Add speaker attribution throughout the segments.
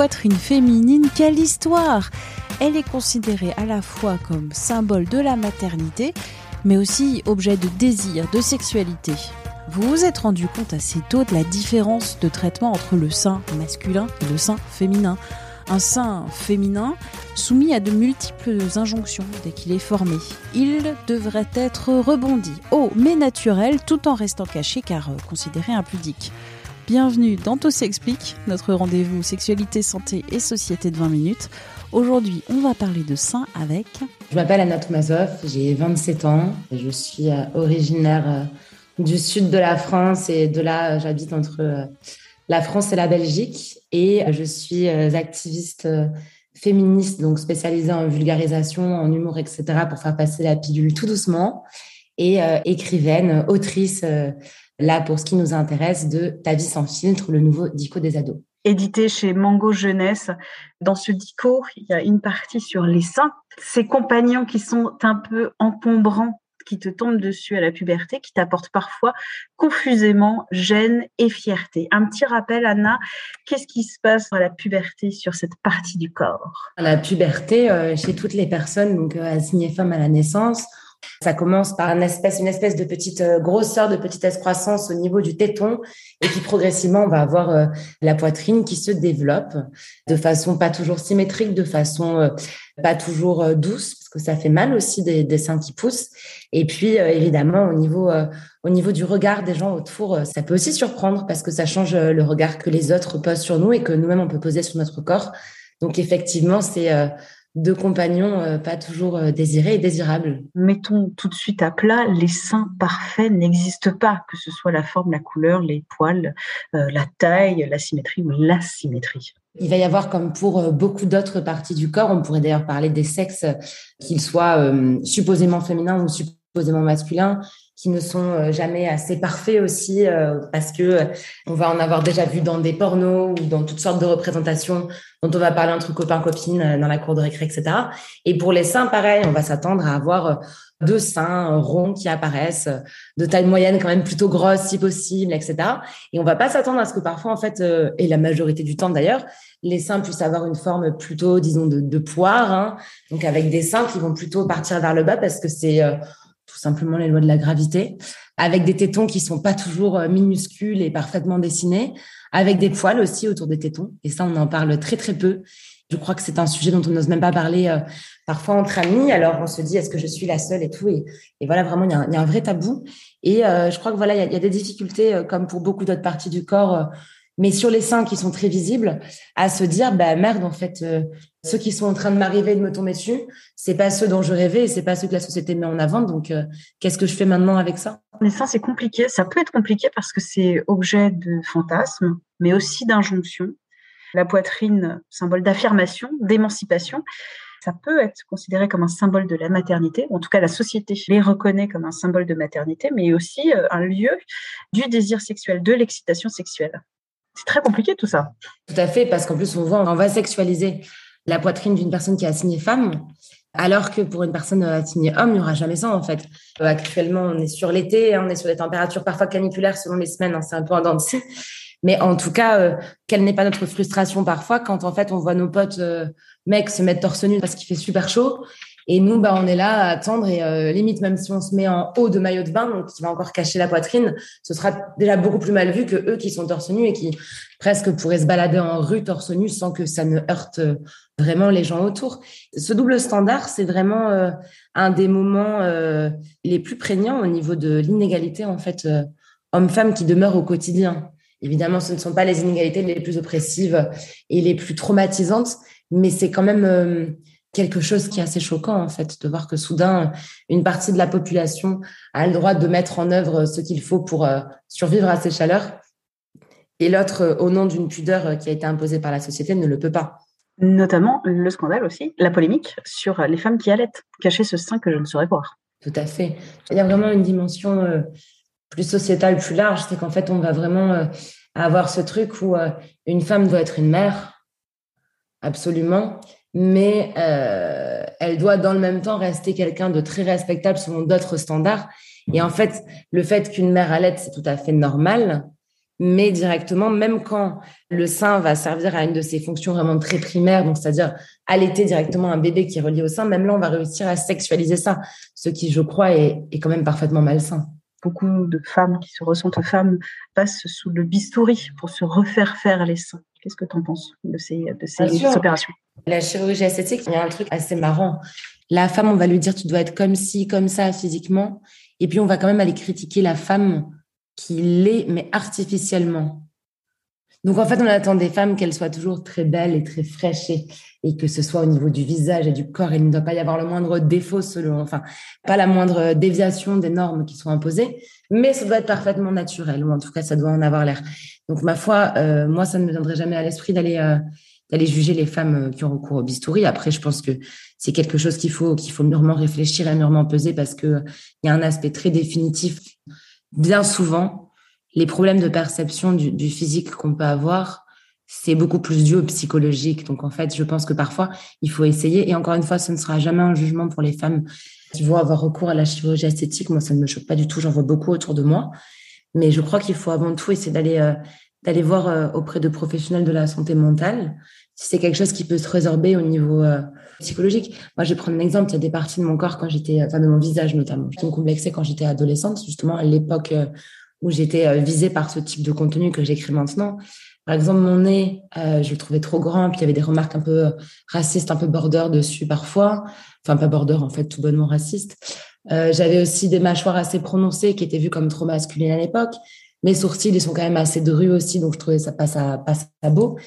Speaker 1: Poitrine féminine, quelle histoire Elle est considérée à la fois comme symbole de la maternité, mais aussi objet de désir, de sexualité. Vous vous êtes rendu compte assez tôt de la différence de traitement entre le sein masculin et le sein féminin. Un sein féminin soumis à de multiples injonctions dès qu'il est formé. Il devrait être rebondi, haut mais naturel, tout en restant caché car euh, considéré impudique. Bienvenue dans Tout s'explique, notre rendez-vous sexualité, santé et société de 20 minutes. Aujourd'hui, on va parler de sein avec
Speaker 2: Je m'appelle Anna Toumazov, j'ai 27 ans, je suis euh, originaire euh, du sud de la France et de là, euh, j'habite entre la France et la Belgique et je suis activiste féministe, donc spécialisée en vulgarisation, en humour, etc., pour faire passer la pilule tout doucement et écrivaine, autrice, là pour ce qui nous intéresse, de Ta vie sans filtre, le nouveau dico des ados.
Speaker 3: édité chez Mango Jeunesse. Dans ce dico, il y a une partie sur les seins, ces compagnons qui sont un peu encombrants, qui te tombent dessus à la puberté, qui t'apportent parfois confusément gêne et fierté. Un petit rappel, Anna, qu'est-ce qui se passe à la puberté sur cette partie du corps?
Speaker 2: La puberté, euh, chez toutes les personnes donc euh, assignées femmes à la naissance, ça commence par une espèce, une espèce de petite euh, grosseur, de petite excroissance au niveau du téton, et puis progressivement, on va avoir euh, la poitrine qui se développe de façon pas toujours symétrique, de façon euh, pas toujours douce, parce que ça fait mal aussi des, des seins qui poussent. Et puis, évidemment, au niveau, au niveau du regard des gens autour, ça peut aussi surprendre parce que ça change le regard que les autres posent sur nous et que nous-mêmes, on peut poser sur notre corps. Donc, effectivement, c'est deux compagnons euh, pas toujours euh, désirés et désirables.
Speaker 3: Mettons tout de suite à plat, les seins parfaits n'existent pas, que ce soit la forme, la couleur, les poils, euh, la taille, la symétrie ou l'asymétrie.
Speaker 2: Il va y avoir, comme pour beaucoup d'autres parties du corps, on pourrait d'ailleurs parler des sexes, qu'ils soient supposément féminins ou supposément masculins, qui ne sont euh, jamais assez parfaits aussi, euh, parce que euh, on va en avoir déjà vu dans des pornos ou dans toutes sortes de représentations dont on va parler entre copains-copines euh, dans la cour de récré, etc. Et pour les seins, pareil, on va s'attendre à avoir deux seins ronds qui apparaissent, de taille moyenne quand même plutôt grosse si possible, etc. Et on va pas s'attendre à ce que parfois, en fait, et la majorité du temps d'ailleurs, les seins puissent avoir une forme plutôt, disons, de, de poire, hein, donc avec des seins qui vont plutôt partir vers le bas parce que c'est tout simplement les lois de la gravité, avec des tétons qui sont pas toujours euh, minuscules et parfaitement dessinés, avec des poils aussi autour des tétons. Et ça, on en parle très très peu. Je crois que c'est un sujet dont on n'ose même pas parler euh, parfois entre amis. Alors on se dit, est-ce que je suis la seule et tout et, et voilà, vraiment, il y, a un, vrai tabou. Et euh, je crois que voilà, il y a, des difficultés, comme pour beaucoup d'autres parties du corps, mais sur les seins qui sont très visibles, à se dire, bah merde, en fait, ceux qui sont en train de m'arriver et de me tomber dessus, c'est pas ceux dont je rêvais et c'est pas ceux que la société met en avant. Donc, euh, qu'est-ce que je fais maintenant avec ça?
Speaker 3: Les seins, c'est compliqué. Ça peut être compliqué parce que c'est objet de fantasme, mais aussi d'injonction. La poitrine, symbole d'affirmation, d'émancipation. Ça peut être considéré comme un symbole de la maternité. En tout cas, la société les reconnaît comme un symbole de maternité, mais aussi euh, un lieu du désir sexuel, de l'excitation sexuelle. C'est très compliqué tout ça.
Speaker 2: Tout à fait, parce qu'en plus, on voit, on va sexualiser la poitrine d'une personne qui est assignée femme, alors que pour une personne euh, assignée homme, il n'y aura jamais ça, en fait. Euh, actuellement, on est sur l'été, hein, on est sur des températures parfois caniculaires selon les semaines, hein, c'est un peu en dents de. Mais en tout cas, euh, quelle n'est pas notre frustration parfois quand, en fait, on voit nos potes mecs se mettre torse nu parce qu'il fait super chaud. Et nous, bah, on est là à attendre et euh, limite, même si on se met en haut de maillot de bain, donc qui va encore cacher la poitrine, ce sera déjà beaucoup plus mal vu que eux qui sont torse nu et qui presque pourraient se balader en rue torse nu sans que ça ne heurte euh, vraiment les gens autour. Ce double standard, c'est vraiment euh, un des moments euh, les plus prégnants au niveau de l'inégalité en fait euh, homme-femme qui demeure au quotidien. Évidemment, ce ne sont pas les inégalités les plus oppressives et les plus traumatisantes, mais c'est quand même euh, quelque chose qui est assez choquant en fait de voir que soudain une partie de la population a le droit de mettre en œuvre ce qu'il faut pour euh, survivre à ces chaleurs et l'autre euh, au nom d'une pudeur qui a été imposée par la société ne le peut pas.
Speaker 3: Notamment le scandale aussi, la polémique sur les femmes qui allaitent, cacher ce sein que je ne saurais voir.
Speaker 2: Tout à fait. Il y a vraiment une dimension euh, plus sociétale, plus large, c'est qu'en fait on va vraiment avoir ce truc où une femme doit être une mère, absolument, mais euh, elle doit dans le même temps rester quelqu'un de très respectable selon d'autres standards. Et en fait, le fait qu'une mère allaite, c'est tout à fait normal, mais directement, même quand le sein va servir à une de ses fonctions vraiment très primaires, donc c'est-à-dire allaiter directement un bébé qui est relié au sein, même là, on va réussir à sexualiser ça, ce qui, je crois, est, est quand même parfaitement malsain
Speaker 3: beaucoup de femmes qui se ressentent femmes passent sous le bistouri pour se refaire faire les seins. Qu'est-ce que tu en penses de ces, de ces opérations?
Speaker 2: La chirurgie esthétique, il y a un truc assez marrant. La femme, on va lui dire tu dois être comme ci, comme ça physiquement, et puis on va quand même aller critiquer la femme qui l'est, mais artificiellement. Donc en fait, on attend des femmes qu'elles soient toujours très belles et très fraîches et, que ce soit au niveau du visage et du corps. Il ne doit pas y avoir le moindre défaut selon, enfin, pas la moindre déviation des normes qui sont imposées, mais ça doit être parfaitement naturel ou en tout cas, ça doit en avoir l'air. Donc ma foi, euh, moi, ça ne me viendrait jamais à l'esprit d'aller euh, d'aller juger les femmes euh, qui ont recours au bistouri. Après, je pense que c'est quelque chose qu'il faut qu'il faut mûrement réfléchir et mûrement peser parce que il y a un aspect très définitif. Bien souvent, les problèmes de perception du, physique qu'on peut avoir, c'est beaucoup plus dû au psychologique. Donc en fait, je pense que parfois il faut essayer. Et encore une fois, ce ne sera jamais un jugement pour les femmes qui vont avoir recours à la chirurgie esthétique. Moi, ça ne me choque pas du tout. J'en vois beaucoup autour de moi. Mais je crois qu'il faut avant tout essayer d'aller euh, d'aller voir euh, auprès de professionnels de la santé mentale si c'est quelque chose qui peut se résorber au niveau euh, psychologique. Moi, je vais prendre un exemple. Il y a des parties de mon corps quand j'étais, enfin de mon visage notamment, qui me complexaient quand j'étais adolescente, justement à l'époque où j'étais visée par ce type de contenu que j'écris maintenant. Par exemple, mon nez, je le trouvais trop grand, puis il y avait des remarques un peu racistes, un peu border dessus parfois. Enfin, pas border, en fait, tout bonnement raciste. J'avais aussi des mâchoires assez prononcées qui étaient vues comme trop masculines à l'époque. Mes sourcils, ils sont quand même assez drus aussi, donc je trouvais ça pas ça, pas ça beau.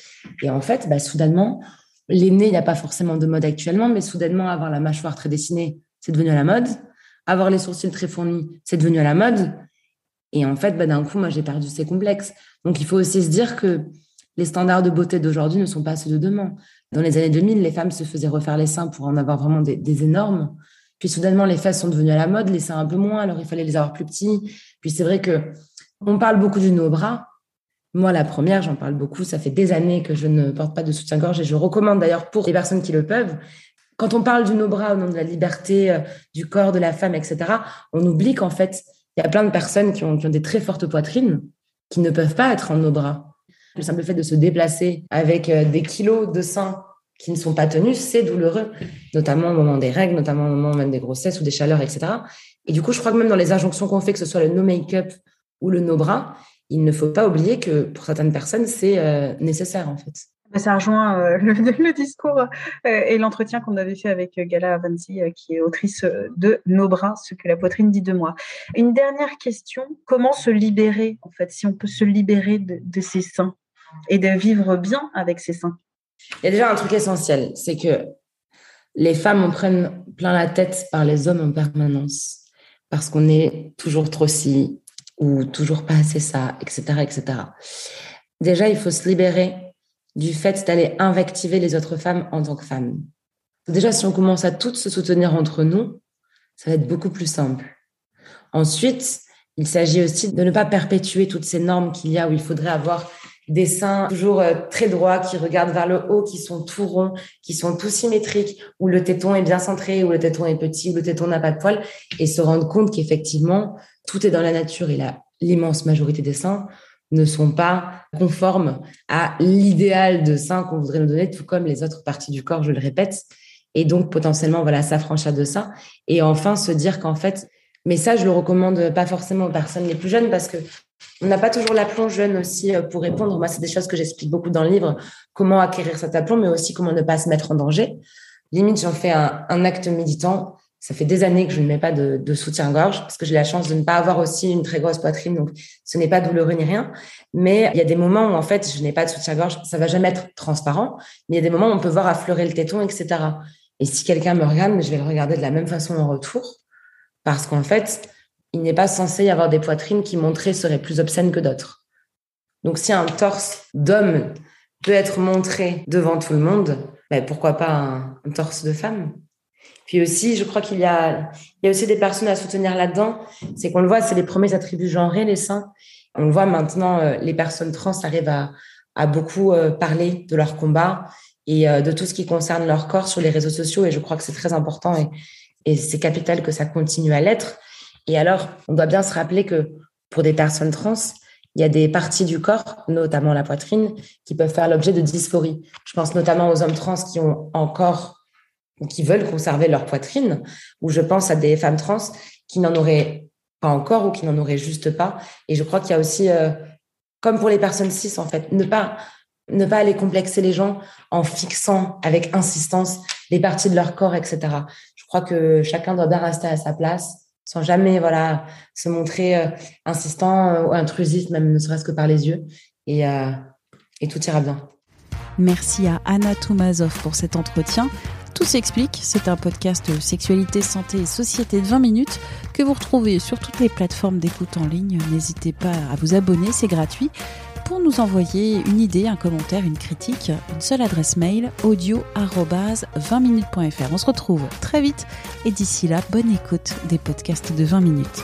Speaker 2: Et en fait, bah, soudainement, les nez, il n'y a pas forcément de mode actuellement, mais soudainement, avoir la mâchoire très dessinée, c'est devenu à la mode. Avoir les sourcils très fournis, c'est devenu à la mode. Et en fait, bah, d'un coup, moi, j'ai perdu ces complexes. Donc, il faut aussi se dire que les standards de beauté d'aujourd'hui ne sont pas ceux de demain. Dans les années 2000, les femmes se faisaient refaire les seins pour en avoir vraiment des, énormes. Puis soudainement, les fesses sont devenues à la mode, les seins un peu moins, alors il fallait les avoir plus petits. Puis c'est vrai que on parle beaucoup du no-bras. Moi, la première, j'en parle beaucoup. Ça fait des années que je ne porte pas de soutien-gorge et je recommande d'ailleurs pour les personnes qui le peuvent. Quand on parle du no-bras au nom de la liberté euh, du corps de la femme, etc., on oublie qu'en fait, il y a plein de personnes qui ont, des très fortes poitrines qui ne peuvent pas être en no-bras. Le simple fait de se déplacer avec euh, des kilos de seins qui ne sont pas tenus, c'est douloureux, notamment au moment des règles, notamment au moment même des grossesses ou des chaleurs, etc. Et du coup, je crois que même dans les injonctions qu'on fait, que ce soit le no make-up ou le no-bras, il ne faut pas oublier que pour certaines personnes, c'est euh, nécessaire en fait.
Speaker 3: Ça rejoint euh, le, discours euh, et l'entretien qu'on avait fait avec Gala Avanzi, qui est autrice de Nos bras, ce que la poitrine dit de moi. Une dernière question, comment se libérer en fait, si on peut se libérer de, de ses seins et de vivre bien avec ses seins?
Speaker 2: Il y a déjà un truc essentiel, c'est que les femmes en prennent plein la tête par les hommes en permanence parce qu'on est toujours trop si, ou toujours pas assez ça, etc., etc. Déjà, il faut se libérer du fait d'aller invectiver les autres femmes en tant que femmes. Déjà, si on commence à toutes se soutenir entre nous, ça va être beaucoup plus simple. Ensuite, il s'agit aussi de ne pas perpétuer toutes ces normes qu'il y a où il faudrait avoir des seins toujours euh, très droits, qui regardent vers le haut, qui sont tout ronds, qui sont tout symétriques, où le téton est bien centré, où le téton est petit, où le téton n'a pas de poils, et se rendre compte qu'effectivement, tout est dans la nature et l'immense majorité des seins ne sont pas conformes à l'idéal de sein qu'on voudrait nous donner, tout comme les autres parties du corps, je le répète. Et donc, potentiellement, voilà, s'affranchir de ça. Et enfin, se dire qu'en fait, mais ça, je le recommande pas forcément aux personnes les plus jeunes parce que on n'a pas toujours l'aplomb jeune aussi euh, pour répondre. Moi, c'est des choses que j'explique beaucoup dans le livre, comment acquérir cet aplomb, mais aussi comment ne pas se mettre en danger. Limite, j'en fais un, un, acte méditant. Ça fait des années que je ne mets pas de, soutien-gorge parce que j'ai la chance de ne pas avoir aussi une très grosse poitrine, donc ce n'est pas douloureux ni rien. Mais il y a des moments où en fait, je n'ai pas de soutien-gorge. Ça va jamais être transparent, mais il y a des moments où on peut voir affleurer le téton, etc. Et si quelqu'un me regarde, je vais le regarder de la même façon en retour. Parce qu'en fait, il n'est pas censé y avoir des poitrines qui montrées seraient plus obscènes que d'autres. Donc si un torse d'homme peut être montré devant tout le monde, ben, pourquoi pas un, torse de femme? Puis aussi, je crois qu'il y a, il y a aussi des personnes à soutenir là-dedans. C'est qu'on le voit, c'est les premiers attributs genrés, les seins. On le voit maintenant, euh, les personnes trans arrivent à, à beaucoup euh, parler de leur combat et euh, de tout ce qui concerne leur corps sur les réseaux sociaux. Et je crois que c'est très important et, et c'est capital que ça continue à l'être. Et alors, on doit bien se rappeler que pour des personnes trans, il y a des parties du corps, notamment la poitrine, qui peuvent faire l'objet de dysphorie. Je pense notamment aux hommes trans qui ont encore ou qui veulent conserver leur poitrine, ou je pense à des femmes trans qui n'en auraient pas encore ou qui n'en auraient juste pas. Et je crois qu'il y a aussi, euh, comme pour les personnes cis, en fait, ne pas ne pas aller complexer les gens en fixant avec insistance les parties de leur corps, etc. Je crois que chacun doit bien rester à sa place sans jamais voilà se montrer euh, insistant euh, ou intrusif, même ne serait-ce que par les yeux. Et, et tout ira bien.
Speaker 1: Merci à Anna Toumazov pour cet entretien. Tout s'explique, c'est un podcast sexualité, santé et société de 20 minutes que vous retrouvez sur toutes les plateformes d'écoute en ligne. N'hésitez pas à vous abonner, c'est gratuit pour nous envoyer une idée, un commentaire, une critique, une seule adresse mail audio-20minutes.fr. On se retrouve très vite et d'ici là, bonne écoute des podcasts de 20 minutes.